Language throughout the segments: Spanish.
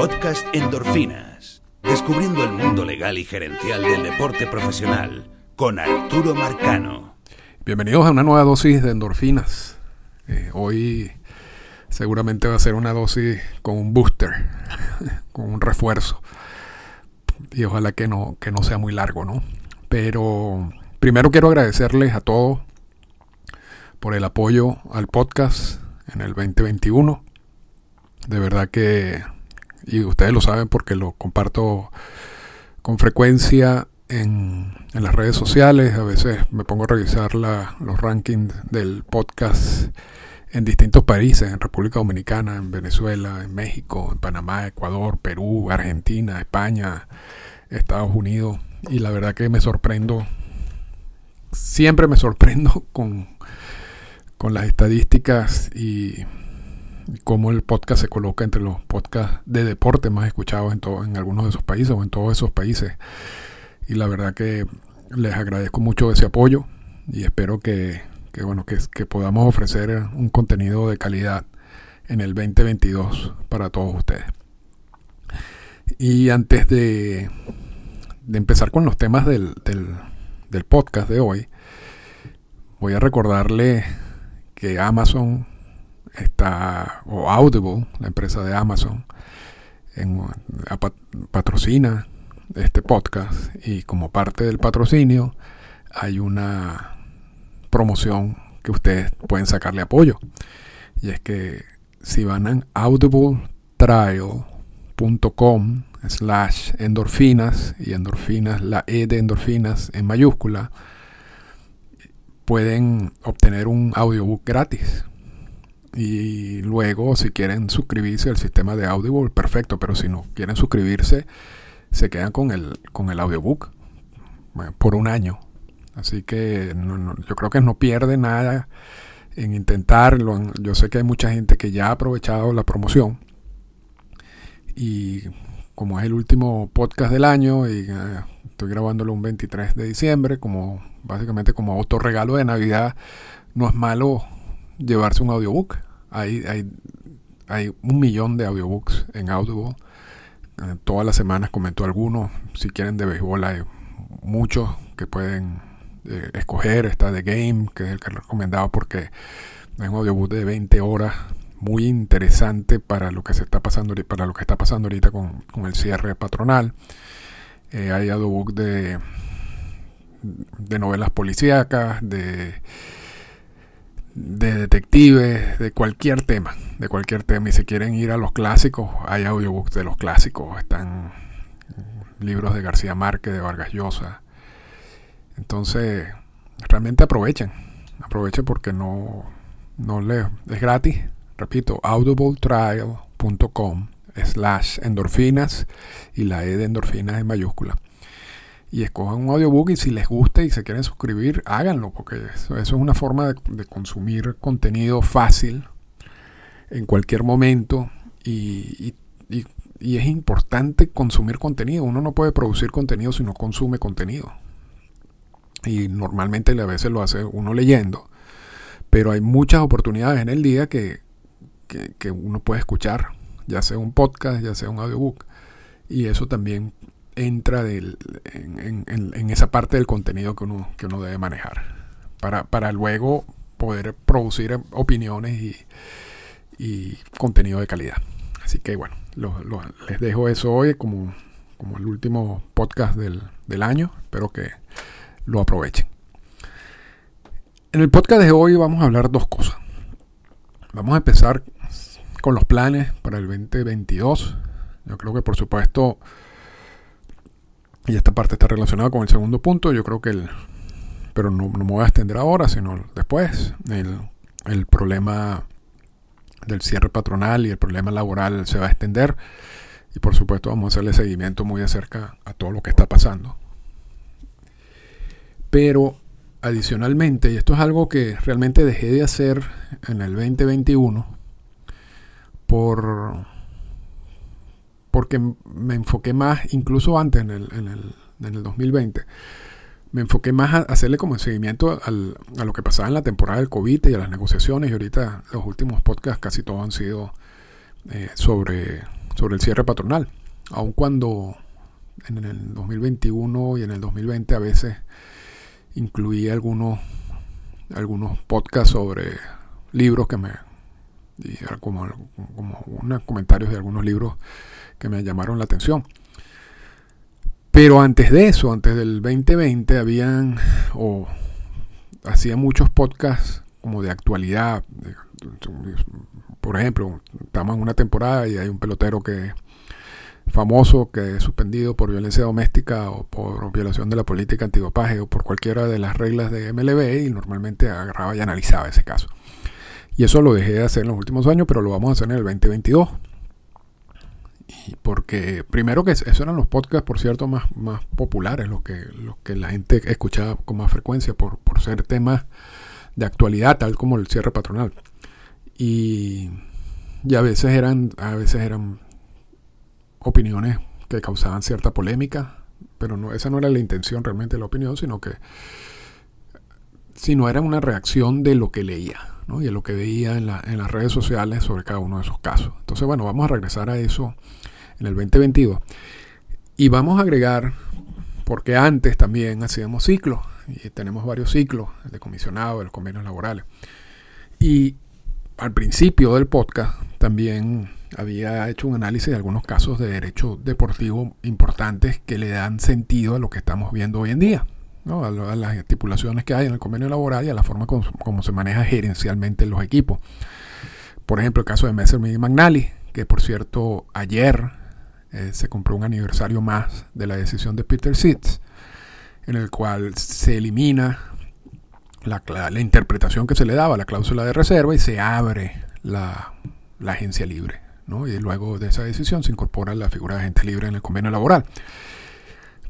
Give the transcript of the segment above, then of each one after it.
Podcast Endorfinas. Descubriendo el mundo legal y gerencial del deporte profesional con Arturo Marcano. Bienvenidos a una nueva dosis de endorfinas. Eh, hoy seguramente va a ser una dosis con un booster, con un refuerzo. Y ojalá que no, que no sea muy largo, ¿no? Pero primero quiero agradecerles a todos por el apoyo al podcast en el 2021. De verdad que, y ustedes lo saben porque lo comparto con frecuencia en, en las redes sociales, a veces me pongo a revisar la, los rankings del podcast en distintos países, en República Dominicana, en Venezuela, en México, en Panamá, Ecuador, Perú, Argentina, España, Estados Unidos. Y la verdad que me sorprendo, siempre me sorprendo con, con las estadísticas y cómo el podcast se coloca entre los podcasts de deporte más escuchados en, todo, en algunos de esos países o en todos esos países. Y la verdad que les agradezco mucho ese apoyo y espero que, que bueno, que, que podamos ofrecer un contenido de calidad en el 2022 para todos ustedes. Y antes de, de empezar con los temas del, del, del, podcast de hoy, voy a recordarle que Amazon está, o Audible, la empresa de Amazon, en, patrocina este podcast y como parte del patrocinio hay una promoción que ustedes pueden sacarle apoyo. Y es que si van a audibletrial.com slash endorfinas y endorfinas, la E de endorfinas en mayúscula, pueden obtener un audiobook gratis. Y luego, si quieren suscribirse al sistema de Audible, perfecto. Pero si no quieren suscribirse, se quedan con el, con el audiobook por un año. Así que no, no, yo creo que no pierde nada en intentarlo. Yo sé que hay mucha gente que ya ha aprovechado la promoción. Y como es el último podcast del año y uh, estoy grabándolo un 23 de diciembre, como básicamente como autorregalo de Navidad, no es malo llevarse un audiobook. Hay, hay, hay un millón de audiobooks en Audible. Uh, todas las semanas comento algunos. Si quieren de béisbol hay muchos que pueden eh, escoger. Está The Game, que es el que he recomendado porque es un audiobook de 20 horas muy interesante para lo que se está pasando para lo que está pasando ahorita con, con el cierre patronal. Eh, hay audiobook de, de novelas policíacas, de, de detectives, de cualquier tema, de cualquier tema. Y si quieren ir a los clásicos, hay audiobooks de los clásicos. Están libros de García Márquez, de Vargas Llosa. Entonces, realmente aprovechen. Aprovechen porque no, no le, es gratis. Repito, audibletrial.com slash endorfinas y la E de endorfinas en mayúscula. Y escojan un audiobook y si les gusta y se quieren suscribir, háganlo, porque eso, eso es una forma de, consumir contenido fácil en cualquier momento y, y, es importante consumir contenido. Uno no puede producir contenido si no consume contenido. Y normalmente a veces lo hace uno leyendo, pero hay muchas oportunidades en el día que, que uno puede escuchar ya sea un podcast, ya sea un audiobook. Y eso también entra del, en, en, en, esa parte del contenido que uno, que uno debe manejar. Para, para luego poder producir opiniones y, y contenido de calidad. Así que bueno, lo, les dejo eso hoy como, como el último podcast del, del año. Espero que lo aprovechen. En el podcast de hoy vamos a hablar dos cosas. Vamos a empezar con los planes para el 2022. Yo creo que por supuesto, y esta parte está relacionada con el segundo punto, yo creo que el, pero no, no me voy a extender ahora, sino después, el, el problema del cierre patronal y el problema laboral se va a extender. Y por supuesto vamos a hacerle seguimiento muy de cerca a todo lo que está pasando. Pero adicionalmente, y esto es algo que realmente dejé de hacer en el 2021, por porque me enfoqué más, incluso antes en el, en el, en el 2020, me enfoqué más a hacerle como seguimiento al, a lo que pasaba en la temporada del COVID y a las negociaciones. Y ahorita los últimos podcasts casi todos han sido eh, sobre, sobre el cierre patronal. Aun cuando en el 2021 y en el 2020 a veces incluía algunos, algunos podcasts sobre libros que me... Y como, unos comentarios de algunos libros que me llamaron la atención. Pero antes de eso, antes del 2020, habían o hacía muchos podcasts como de actualidad. Por ejemplo, estamos en una temporada y hay un pelotero que famoso que es suspendido por violencia doméstica o por violación de la política antidopaje o por cualquiera de las reglas de MLB y normalmente agarraba y analizaba ese caso. Y eso lo dejé de hacer en los últimos años, pero lo vamos a hacer en el 2022 porque primero que esos eran los podcasts, por cierto, más, más populares, los que, que la gente escuchaba con más frecuencia por, por ser temas de actualidad, tal como el cierre patronal. Y, y, a veces eran, a veces eran opiniones que causaban cierta polémica, pero no, esa no era la intención realmente de la opinión, sino que sino era una reacción de lo que leía y de lo que veía en, la, en las redes sociales sobre cada uno de esos casos. Entonces, bueno, vamos a regresar a eso en el 2022. Y vamos a agregar, porque antes también hacíamos ciclos, y tenemos varios ciclos, de comisionado, de los convenios laborales. Y al principio del podcast también había hecho un análisis de algunos casos de derecho deportivo importantes que le dan sentido a lo que estamos viendo hoy en día, ¿no? a, las estipulaciones que hay en el convenio laboral y a la forma como, se maneja gerencialmente los equipos. Por ejemplo, el caso de Messer y Magnali, que por cierto ayer eh, se compró un aniversario más de la decisión de Peter Sitz, en el cual se elimina la, la, interpretación que se le daba a la cláusula de reserva y se abre la, la agencia libre. ¿no? Y luego de esa decisión se incorpora la figura de agente libre en el convenio laboral.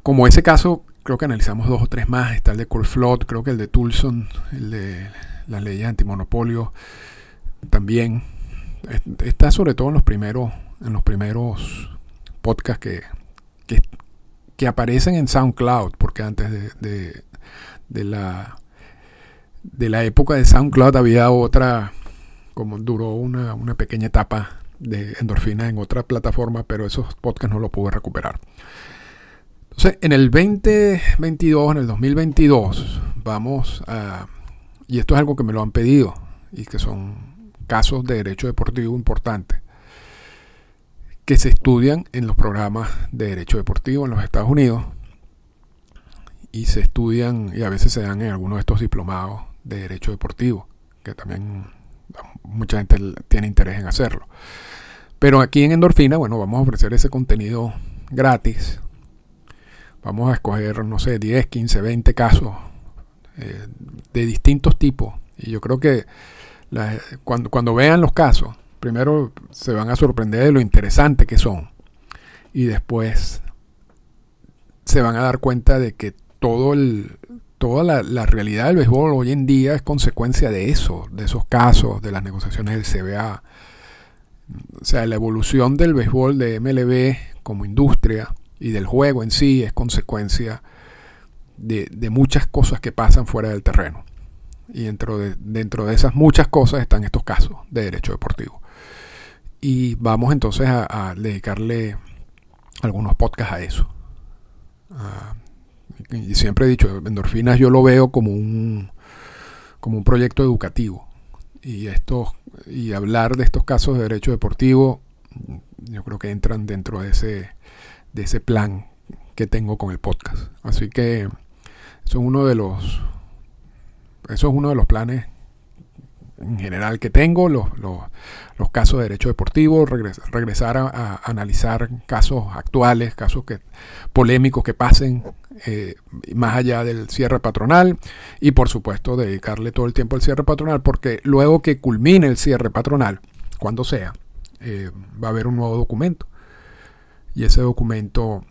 Como ese caso, creo que analizamos dos o tres más. Está el de Flood, creo que el de Tulson, el de las leyes antimonopolio, también. Está sobre todo en los primeros, en los primeros podcasts que, que, aparecen en SoundCloud, porque antes de, de, la, de la época de SoundCloud había otra, como duró una, una pequeña etapa de endorfina en otra plataforma, pero esos podcasts no los pude recuperar. Entonces, en el 2022, en el 2022, vamos a... Y esto es algo que me lo han pedido y que son casos de derecho deportivo importantes que se estudian en los programas de derecho deportivo en los Estados Unidos y se estudian y a veces se dan en algunos de estos diplomados de derecho deportivo, que también mucha gente tiene interés en hacerlo. Pero aquí en Endorfina, bueno, vamos a ofrecer ese contenido gratis. Vamos a escoger, no sé, 10, 15, 20 casos eh, de distintos tipos. Y yo creo que cuando, cuando vean los casos, primero se van a sorprender de lo interesante que son. Y después se van a dar cuenta de que todo el, toda la, la, realidad del béisbol hoy en día es consecuencia de eso, de esos casos, de las negociaciones del CBA. O sea, la evolución del béisbol de MLB como industria y del juego en sí es consecuencia de, muchas cosas que pasan fuera del terreno. Y dentro de, dentro de esas muchas cosas están estos casos de derecho deportivo. Y vamos entonces a, dedicarle algunos podcasts a eso. Y siempre he dicho, Endorfinas yo lo veo como un, como un proyecto educativo. Y, esto, y hablar de estos casos de derecho deportivo, yo creo que entran dentro de ese, de ese plan que tengo con el podcast. Así que eso es uno de los, eso es uno de los planes en general que tengo, los, los, casos de derecho deportivo, regresar, a, analizar casos actuales, casos que, polémicos que pasen eh, más allá del cierre patronal y por supuesto dedicarle todo el tiempo al cierre patronal porque luego que culmine el cierre patronal, cuando sea, eh, va a haber un nuevo documento y ese documento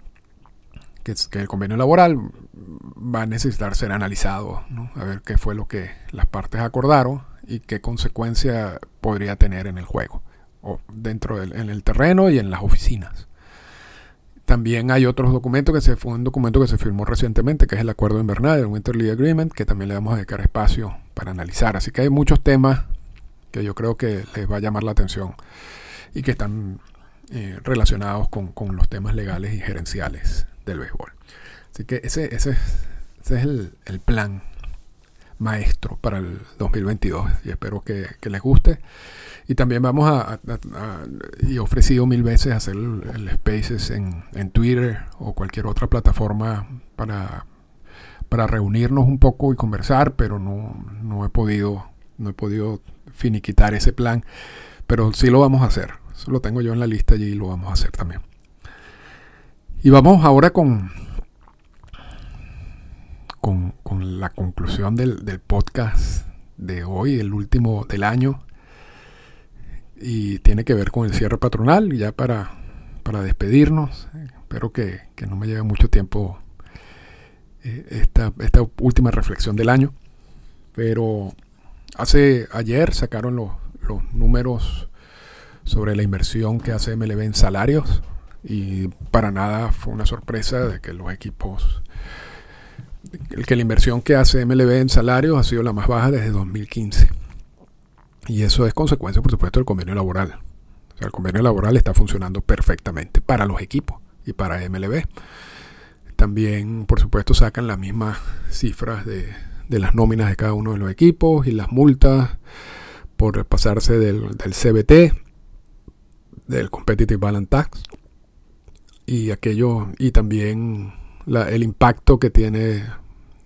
que es que el convenio laboral va a necesitar ser analizado, a ver qué fue lo que las partes acordaron y qué consecuencia podría tener en el juego, o dentro del en el terreno y en las oficinas. También hay otros documentos que se fue un documento que se firmó recientemente, que es el acuerdo invernal, el Winter League Agreement, que también le vamos a dedicar espacio para analizar. Así que hay muchos temas que yo creo que les va a llamar la atención y que están eh, relacionados con, los temas legales y gerenciales del béisbol. Así que ese, ese, es el, plan maestro para el 2022 y espero que, les guste. Y también vamos a, y he ofrecido mil veces hacer el, Spaces en, en, Twitter o cualquier otra plataforma para, para reunirnos un poco y conversar, pero no, no he podido, no he podido finiquitar ese plan. Pero sí lo vamos a hacer. Eso lo tengo yo en la lista y lo vamos a hacer también. Y vamos ahora con, con, la conclusión del, podcast de hoy, el último del año. Y tiene que ver con el cierre patronal, ya para, para despedirnos. Espero que, no me lleve mucho tiempo eh, esta, esta última reflexión del año. Pero hace ayer sacaron los, los números sobre la inversión que hace MLB en salarios y para nada fue una sorpresa de que los equipos que la inversión que hace MLB en salarios ha sido la más baja desde 2015 y eso es consecuencia por supuesto del convenio laboral. O sea, el convenio laboral está funcionando perfectamente para los equipos y para MLB también por supuesto sacan las mismas cifras de, de las nóminas de cada uno de los equipos y las multas por pasarse del, CBT, del Competitive Balance Tax, y aquello, y también el impacto que tiene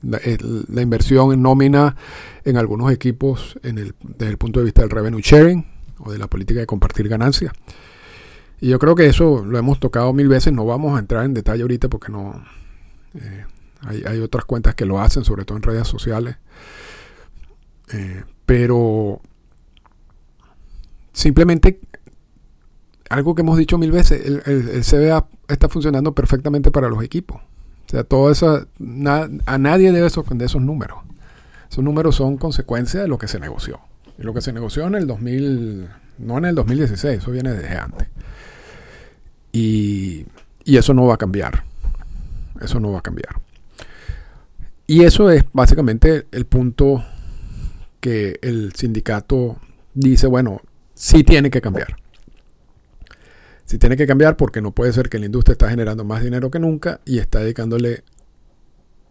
la, inversión en nómina en algunos equipos en el, desde el punto de vista del revenue sharing o de la política de compartir ganancias. Y yo creo que eso lo hemos tocado mil veces, no vamos a entrar en detalle ahorita porque no eh, hay, hay, otras cuentas que lo hacen, sobre todo en redes sociales. Eh, pero simplemente algo que hemos dicho mil veces, el, CBA está funcionando perfectamente para los equipos. O sea, todo eso, a nadie debe sorprender esos números. Esos números son consecuencia de lo que se negoció. Y lo que se negoció en el 2000, no en el 2016, eso viene desde antes. Y, y eso no va a cambiar. Eso no va a cambiar. Y eso es básicamente el punto que el sindicato dice, bueno, sí tiene que cambiar. Sí tiene que cambiar porque no puede ser que la industria está generando más dinero que nunca y está dedicándole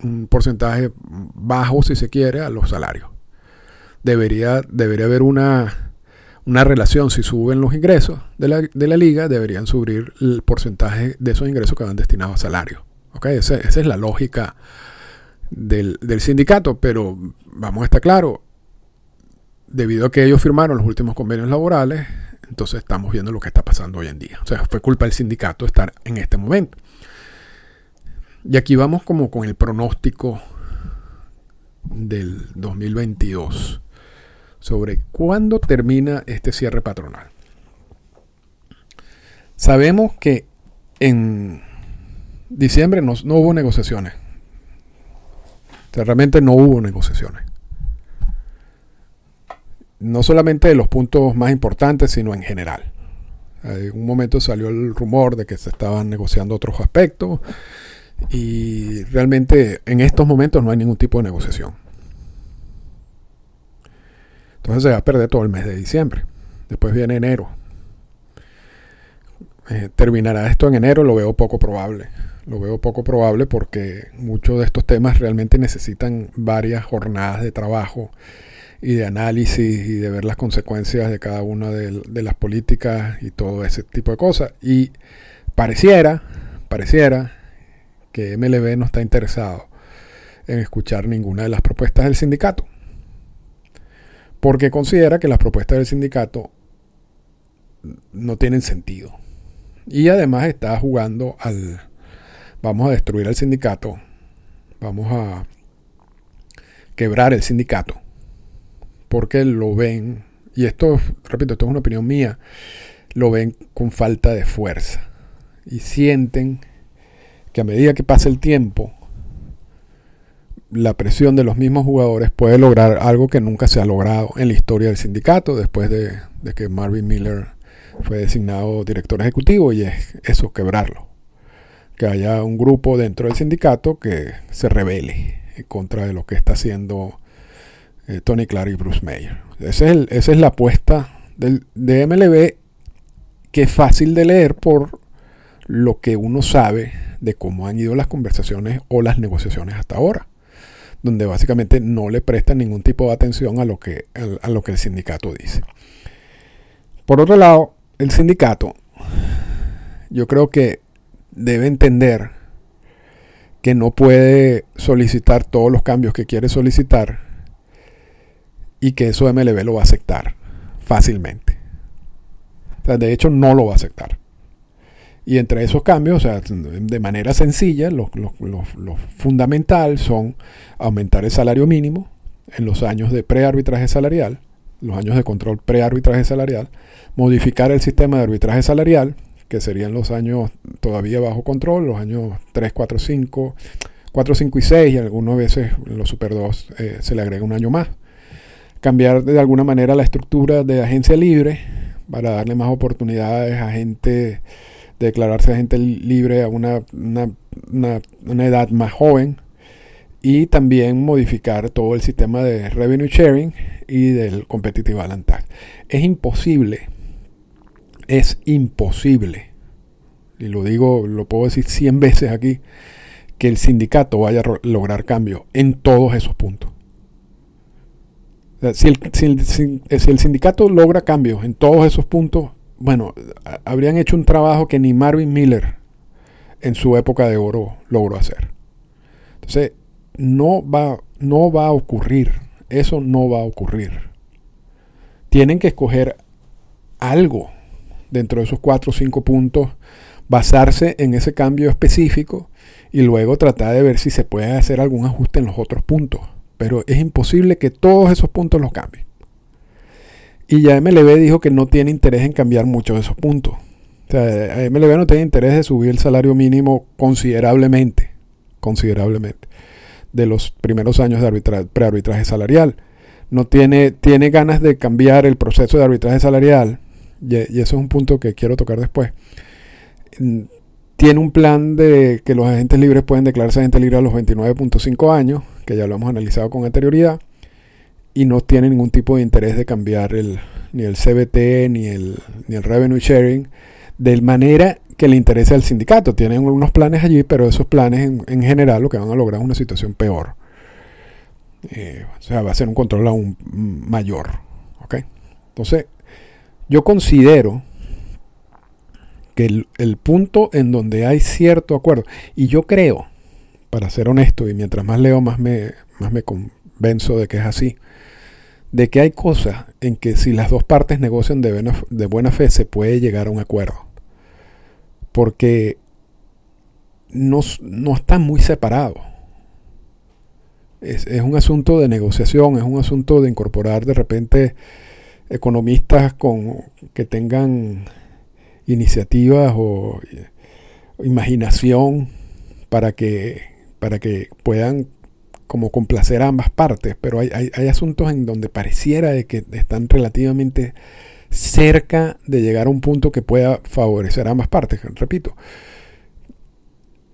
un porcentaje bajo, si se quiere, a los salarios. Debería, debería haber una, una relación. Si suben los ingresos de la, liga, deberían subir el porcentaje de esos ingresos que van destinados a salarios. ¿Okay? Esa, esa, es la lógica del, del sindicato, pero vamos a estar claros, debido a que ellos firmaron los últimos convenios laborales, entonces estamos viendo lo que está pasando hoy en día. O sea, fue culpa del sindicato estar en este momento. Y aquí vamos como con el pronóstico del 2022 sobre cuándo termina este cierre patronal. Sabemos que en diciembre no, no hubo negociaciones. O sea, realmente no hubo negociaciones no solamente de los puntos más importantes, sino en general. En un momento salió el rumor de que se estaban negociando otros aspectos y realmente en estos momentos no hay ningún tipo de negociación. Entonces se va a perder todo el mes de diciembre. Después viene enero. Eh, terminará esto en enero, lo veo poco probable. Lo veo poco probable porque muchos de estos temas realmente necesitan varias jornadas de trabajo y de análisis y de ver las consecuencias de cada una de, las políticas y todo ese tipo de cosas. Y pareciera, pareciera que MLB no está interesado en escuchar ninguna de las propuestas del sindicato. Porque considera que las propuestas del sindicato no tienen sentido. Y además está jugando al vamos a destruir al sindicato, vamos a quebrar el sindicato porque lo ven, y esto, repito, esto es una opinión mía, lo ven con falta de fuerza. Y sienten que a medida que pasa el tiempo, la presión de los mismos jugadores puede lograr algo que nunca se ha logrado en la historia del sindicato después de, que Marvin Miller fue designado director ejecutivo y es eso, quebrarlo. Que haya un grupo dentro del sindicato que se revele en contra de lo que está haciendo eh, Tony Clark y Bruce Mayer. esa es la apuesta del, de MLB que es fácil de leer por lo que uno sabe de cómo han ido las conversaciones o las negociaciones hasta ahora, donde básicamente no le prestan ningún tipo de atención a lo que el sindicato dice. Por otro lado, el sindicato, yo creo que debe entender que no puede solicitar todos los cambios que quiere solicitar y que eso MLB lo va a aceptar fácilmente. de hecho, no lo va a aceptar. Y entre esos cambios, o sea, de manera sencilla, lo, fundamental son aumentar el salario mínimo en los años de prearbitraje salarial, los años de control prearbitraje salarial, modificar el sistema de arbitraje salarial, que serían los años todavía bajo control, los años 3, 4, 5, 4, 5 y 6, y algunas veces en los Super 2 eh, se le agrega un año más. Cambiar de alguna manera la estructura de agencia libre para darle más oportunidades a gente declararse agente libre a una, una, edad más joven y también modificar todo el sistema de revenue sharing y del competitive balance. Es imposible, es imposible, y lo digo, lo puedo decir 100 veces aquí, que el sindicato vaya a lograr cambio en todos esos puntos. Si, el, si el sindicato logra cambios en todos esos puntos, bueno, habrían hecho un trabajo que ni Marvin Miller en su época de oro logró hacer. Entonces, no va, no va a ocurrir. Eso no va a ocurrir. Tienen que escoger algo dentro de esos cuatro o cinco puntos, basarse en ese cambio específico y luego tratar de ver si se puede hacer algún ajuste en los otros puntos. Pero es imposible que todos esos puntos los cambien. Y ya MLB dijo que no tiene interés en cambiar muchos de esos puntos. O sea, MLB no tiene interés de subir el salario mínimo considerablemente, considerablemente, de los primeros años de prearbitraje salarial. No tiene, tiene ganas de cambiar el proceso de arbitraje salarial, y, y eso es un punto que quiero tocar después. Tiene un plan de que los agentes libres pueden declararse agentes libres a los 29.5 años, que ya lo hemos analizado con anterioridad y no tiene ningún tipo de interés de cambiar ni el CBT ni el, ni el revenue sharing de manera que le interese al sindicato. Tienen unos planes allí, pero esos planes en, general lo que van a lograr es una situación peor. Eh, o sea, va a ser un control aún mayor. Entonces, yo considero que el, punto en donde hay cierto acuerdo, y yo creo, para ser honesto, y mientras más leo, más me, más me convenzo de que es así, de que hay cosas en que si las dos partes negocian de buena, de buena fe se puede llegar a un acuerdo. Porque no, no están muy separados. Es, un asunto de negociación, es un asunto de incorporar de repente economistas con, que tengan iniciativas o imaginación para que, para que puedan como complacer a ambas partes, pero hay, asuntos en donde pareciera de que están relativamente cerca de llegar a un punto que pueda favorecer a ambas partes, repito.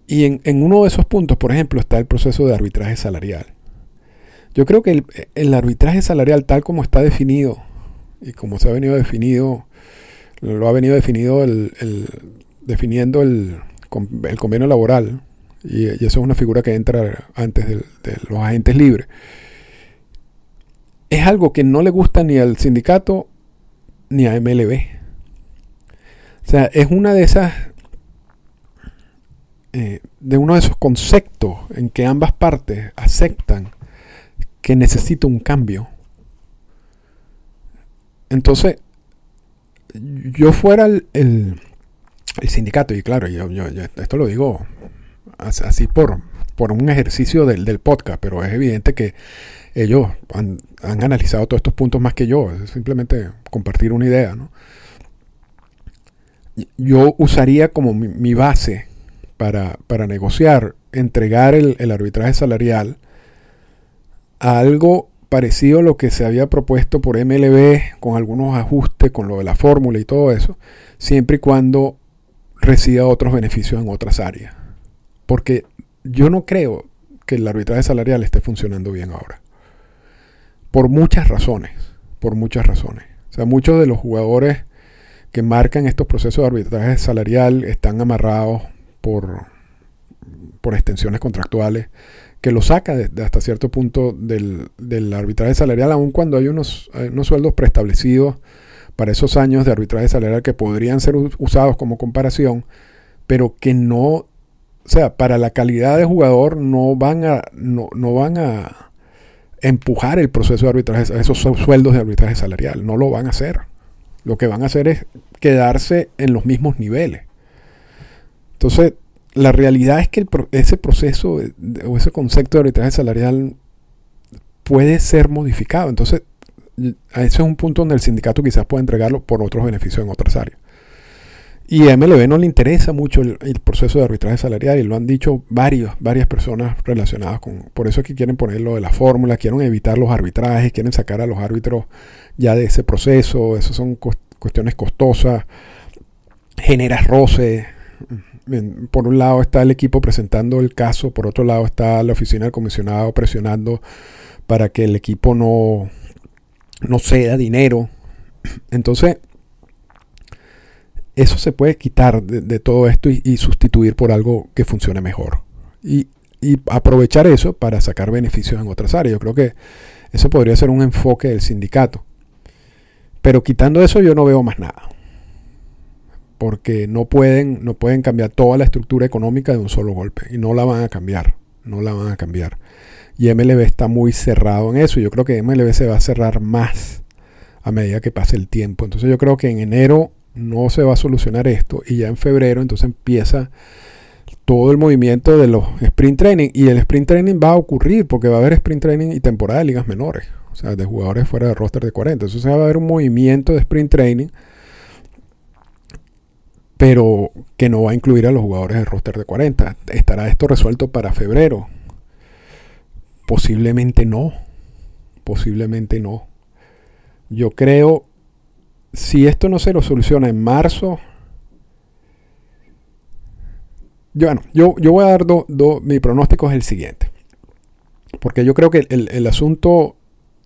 Y en, uno de esos puntos, por ejemplo, está el proceso de arbitraje salarial. Yo creo que el, arbitraje salarial tal como está definido y como se ha venido definido, lo ha venido definido el, definiendo el, el convenio laboral y, eso es una figura que entra antes de, los agentes libres. Es algo que no le gusta ni al sindicato ni a MLB. O sea, es una de esas eh, de uno de esos conceptos en que ambas partes aceptan que necesita un cambio. Entonces, yo fuera el, el, sindicato, y claro, yo, yo, esto lo digo así por, por un ejercicio del, podcast, pero es evidente que ellos han, analizado todos estos puntos más que yo, es simplemente compartir una idea. Yo usaría como mi, base para, negociar, entregar el, el arbitraje salarial a algo parecido a lo que se había propuesto por MLB, con algunos ajustes, con lo de la fórmula y todo eso, siempre y cuando reciba otros beneficios en otras áreas. Porque yo no creo que el arbitraje salarial esté funcionando bien ahora. Por muchas razones. Por muchas razones. O sea, muchos de los jugadores que marcan estos procesos de arbitraje salarial están amarrados por, por extensiones contractuales que lo saca de, hasta cierto punto del, del, arbitraje salarial, aun cuando hay unos, unos sueldos preestablecidos para esos años de arbitraje salarial que podrían ser usados como comparación, pero que no, o sea, para la calidad de jugador no van a, no, no van a empujar el proceso de arbitraje, esos sueldos de arbitraje salarial, no lo van a hacer. Lo que van a hacer es quedarse en los mismos niveles. Entonces, la realidad es que ese proceso o ese concepto de arbitraje salarial puede ser modificado. Entonces, ese es un punto donde el sindicato quizás pueda entregarlo por otros beneficios en otras áreas. Y a MLB no le interesa mucho el, proceso de arbitraje salarial y lo han dicho varios, varias personas relacionadas con... Por eso es que quieren ponerlo de la fórmula, quieren evitar los arbitrajes, quieren sacar a los árbitros ya de ese proceso, esas son cuestiones costosas, genera roce. Por un lado está el equipo presentando el caso, por otro lado está la oficina del comisionado presionando para que el equipo no, no ceda dinero. Entonces, eso se puede quitar de, todo esto y, sustituir por algo que funcione mejor. Y, aprovechar eso para sacar beneficios en otras áreas. Yo creo que eso podría ser un enfoque del sindicato. Pero quitando eso yo no veo más nada. Porque no pueden, no pueden cambiar toda la estructura económica de un solo golpe. Y no la van a cambiar. No la van a cambiar. Y MLB está muy cerrado en eso. Yo creo que MLB se va a cerrar más a medida que pase el tiempo. Entonces yo creo que en enero no se va a solucionar esto y ya en febrero entonces empieza todo el movimiento de los sprint training y el sprint training va a ocurrir porque va a haber sprint training y temporada de ligas menores, o sea, de jugadores fuera de roster de 40. Entonces va a haber un movimiento de sprint training pero que no va a incluir a los jugadores de roster de 40. ¿Estará esto resuelto para febrero? Posiblemente no. Posiblemente no. Yo creo si esto no se lo soluciona en marzo, yo, bueno, yo, voy a dar dos, mi pronóstico es el siguiente. Porque yo creo que el, asunto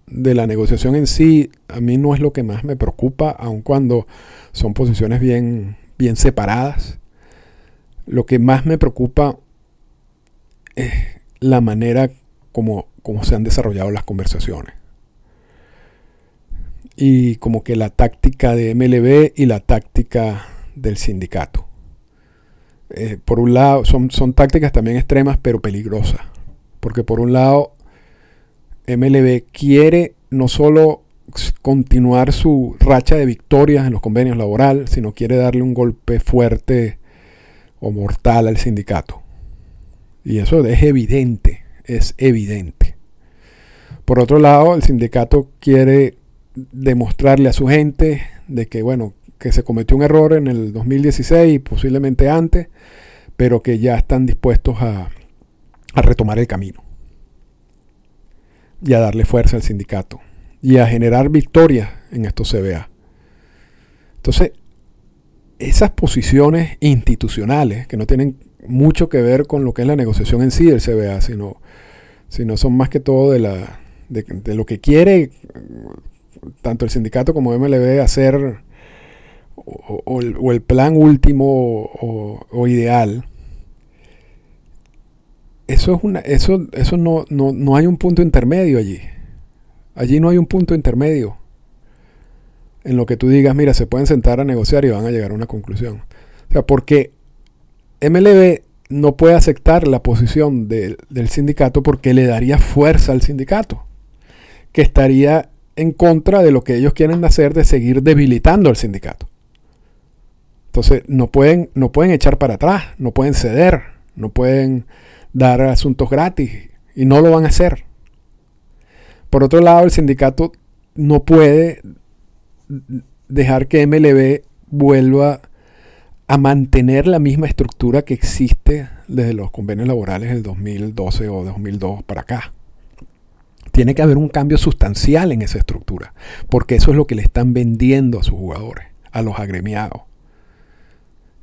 de la negociación en sí a mí no es lo que más me preocupa, aun cuando son posiciones bien, bien separadas. Lo que más me preocupa es la manera como, como se han desarrollado las conversaciones y como que la táctica de MLB y la táctica del sindicato. Eh, por un lado, son, son tácticas también extremas, pero peligrosas. Porque por un lado, MLB quiere no solo continuar su racha de victorias en los convenios laborales, sino quiere darle un golpe fuerte o mortal al sindicato. Y eso es evidente, es evidente. Por otro lado, el sindicato quiere demostrarle a su gente de que, bueno, que se cometió un error en el 2016 y posiblemente antes, pero que ya están dispuestos a, a retomar el camino y a darle fuerza al sindicato y a generar victorias en estos CBA. Entonces, esas posiciones institucionales que no tienen mucho que ver con lo que es la negociación en sí del CBA, sino, sino son más que todo de, la, de lo que quiere tanto el sindicato como MLB hacer o, el, plan último o, ideal, eso es una, eso, eso no, no, no hay un punto intermedio allí. Allí no hay un punto intermedio en lo que tú digas, mira, se pueden sentar a negociar y van a llegar a una conclusión. O sea, porque MLB no puede aceptar la posición del sindicato porque le daría fuerza al sindicato, que estaría en contra de lo que ellos quieren hacer de seguir debilitando al sindicato. Entonces no pueden, no pueden echar para atrás, no pueden ceder, no pueden dar asuntos gratis y no lo van a hacer. Por otro lado, el sindicato no puede dejar que MLB vuelva a mantener la misma estructura que existe desde los convenios laborales del 2012 o 2002 para acá. Tiene que haber un cambio sustancial en esa estructura, porque eso es lo que le están vendiendo a sus jugadores, a los agremiados.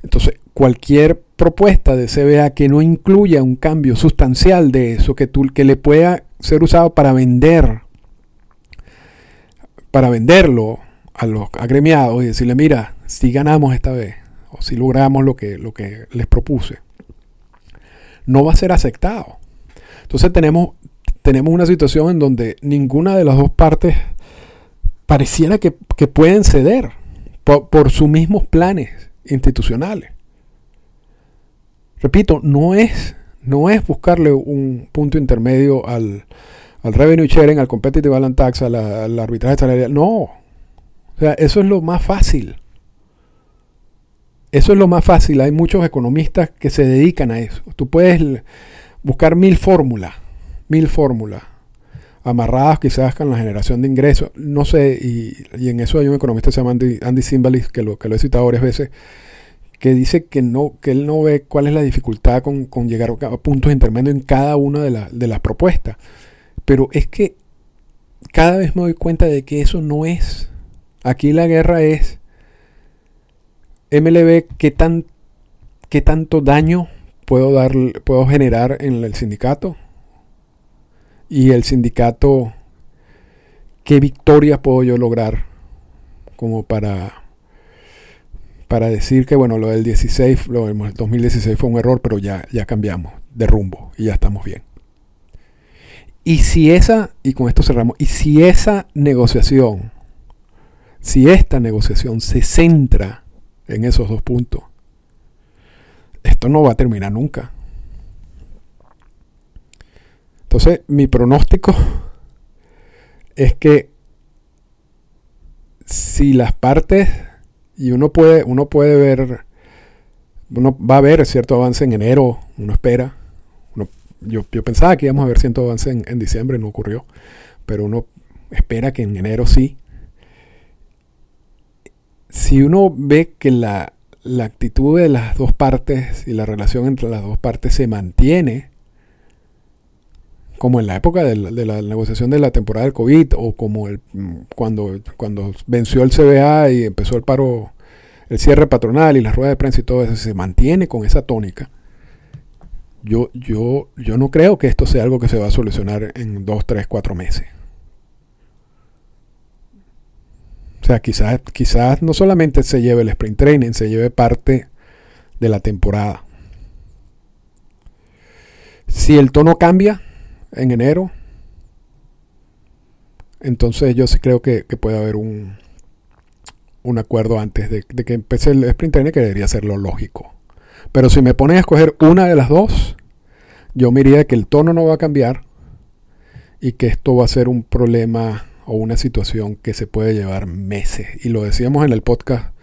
Entonces, cualquier propuesta de CBA que no incluya un cambio sustancial de eso, que, tú, que le pueda ser usado para vender, para venderlo a los agremiados y decirle, mira, si ganamos esta vez, o si logramos lo que, lo que les propuse, no va a ser aceptado. Entonces tenemos, tenemos una situación en donde ninguna de las dos partes pareciera que, pueden ceder por, sus mismos planes institucionales. Repito, no es, no es buscarle un punto intermedio al, al revenue sharing, al competitive balance tax, al, arbitraje salarial. No. O sea, eso es lo más fácil. Eso es lo más fácil. Hay muchos economistas que se dedican a eso. Tú puedes buscar mil fórmulas, mil fórmulas, amarradas quizás con la generación de ingresos. No sé, y, en eso hay un economista que se llama Andy, Andy Simbalis, que lo, que lo he citado varias veces, que dice que, no, que él no ve cuál es la dificultad con, llegar a puntos intermedios en cada una de, de las propuestas. Pero es que cada vez me doy cuenta de que eso no es. Aquí la guerra es MLB, ¿qué, tan, qué tanto daño puedo, dar, puedo generar en el sindicato? Y el sindicato, ¿qué victorias puedo yo lograr como para, para decir que, bueno, lo del 16, lo del 2016 fue un error, pero ya, ya cambiamos de rumbo y ya estamos bien. Y si esa, y con esto cerramos, y si esa negociación, si esta negociación se centra en esos dos puntos. Esto no va a terminar nunca. Entonces, mi pronóstico es que si las partes, y uno puede, uno puede ver, uno va a ver cierto avance en enero, uno espera. yo, pensaba que íbamos a ver cierto avance en, en diciembre, no ocurrió, pero uno espera que en enero sí si uno ve que la, actitud de las dos partes y la relación entre las dos partes se mantiene, como en la época de la, negociación de la temporada del COVID o como el, cuando, cuando venció el CBA y empezó el paro, el cierre patronal y las ruedas de prensa y todo eso, se mantiene con esa tónica. Yo no creo que esto sea algo que se va a solucionar en dos, tres, cuatro meses. O sea, quizás, quizás no solamente se lleve el sprint training, se lleve parte de la temporada. Si el tono cambia en enero, entonces yo sí creo que, puede haber un, un acuerdo antes de, que empiece el sprint training, que debería ser lo lógico. Pero si me ponen a escoger una de las dos, yo me diría que el tono no va a cambiar y que esto va a ser un problema o una situación que se puede llevar meses. Y lo decíamos en el podcast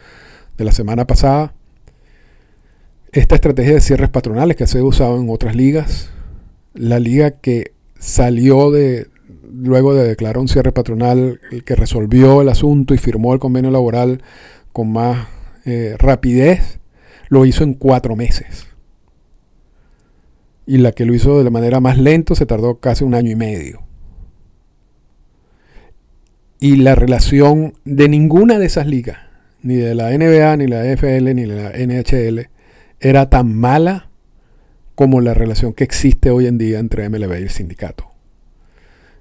de la semana pasada. Esta estrategia de cierres patronales que se ha usado en otras ligas, la liga que salió de luego de declarar un cierre patronal, el que resolvió el asunto y firmó el convenio laboral con más eh, rapidez, lo hizo en cuatro meses. Y la que lo hizo de la manera más lento se tardó casi un año y medio y la relación de ninguna de esas ligas, ni de la NBA, ni la NFL, ni la NHL, era tan mala como la relación que existe hoy en día entre MLB y el sindicato.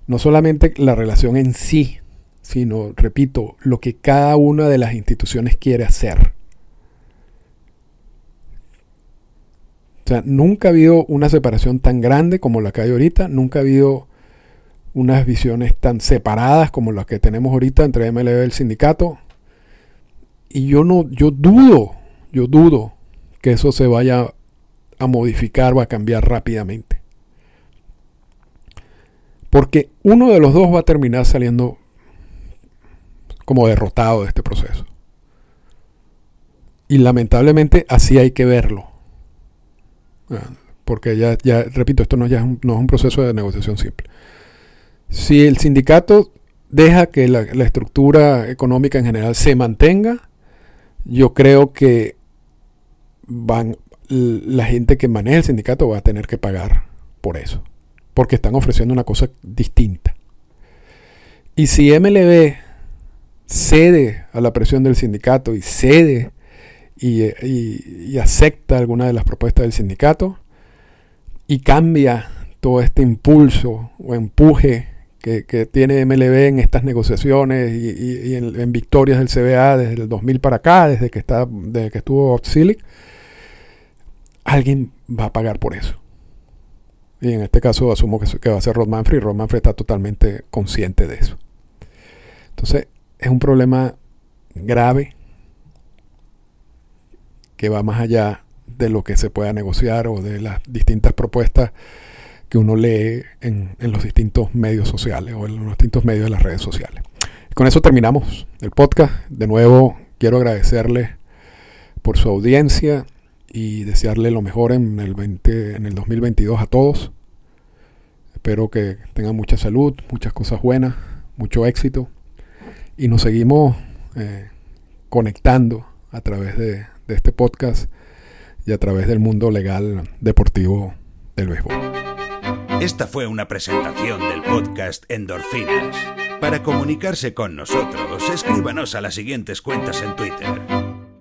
No solamente la relación en sí, sino, repito, lo que cada una de las instituciones quiere hacer. O sea, nunca ha habido una separación tan grande como la que hay ahorita, nunca ha habido unas visiones tan separadas como las que tenemos ahorita entre MLB y el sindicato. Y yo no, yo dudo, yo dudo que eso se vaya a modificar o a cambiar rápidamente. Porque uno de los dos va a terminar saliendo como derrotado de este proceso. Y lamentablemente así hay que verlo. Ah, porque ya, ya repito, esto no, ya no es un proceso de negociación simple. Si el sindicato deja que la, estructura económica en general se mantenga, yo creo que van, la gente que maneja el sindicato va a tener que pagar por eso, porque están ofreciendo una cosa distinta. Y si MLB cede a la presión del sindicato y cede y, acepta alguna de las propuestas del sindicato y cambia todo este impulso o empuje que, tiene MLB en estas negociaciones y, en, victorias del CBA desde el 2000 para acá, desde que, está, desde que estuvo Silic, alguien va a pagar por eso. Y en este caso asumo que, va a ser Rod Manfred y Rod Manfred está totalmente consciente de eso. Entonces es un problema grave que va más allá de lo que se pueda negociar o de las distintas propuestas que uno lee en, los distintos medios sociales o en los distintos medios de las redes sociales. Con eso terminamos el podcast. De nuevo, quiero agradecerle por su audiencia y desearle lo mejor en el, 20, en el 2022 a todos. Espero que tengan mucha salud, muchas cosas buenas, mucho éxito y nos seguimos eh, conectando a través de, este podcast y a través del mundo legal deportivo del béisbol. Esta fue una presentación del podcast Endorfinas. Para comunicarse con nosotros, escríbanos a las siguientes cuentas en Twitter.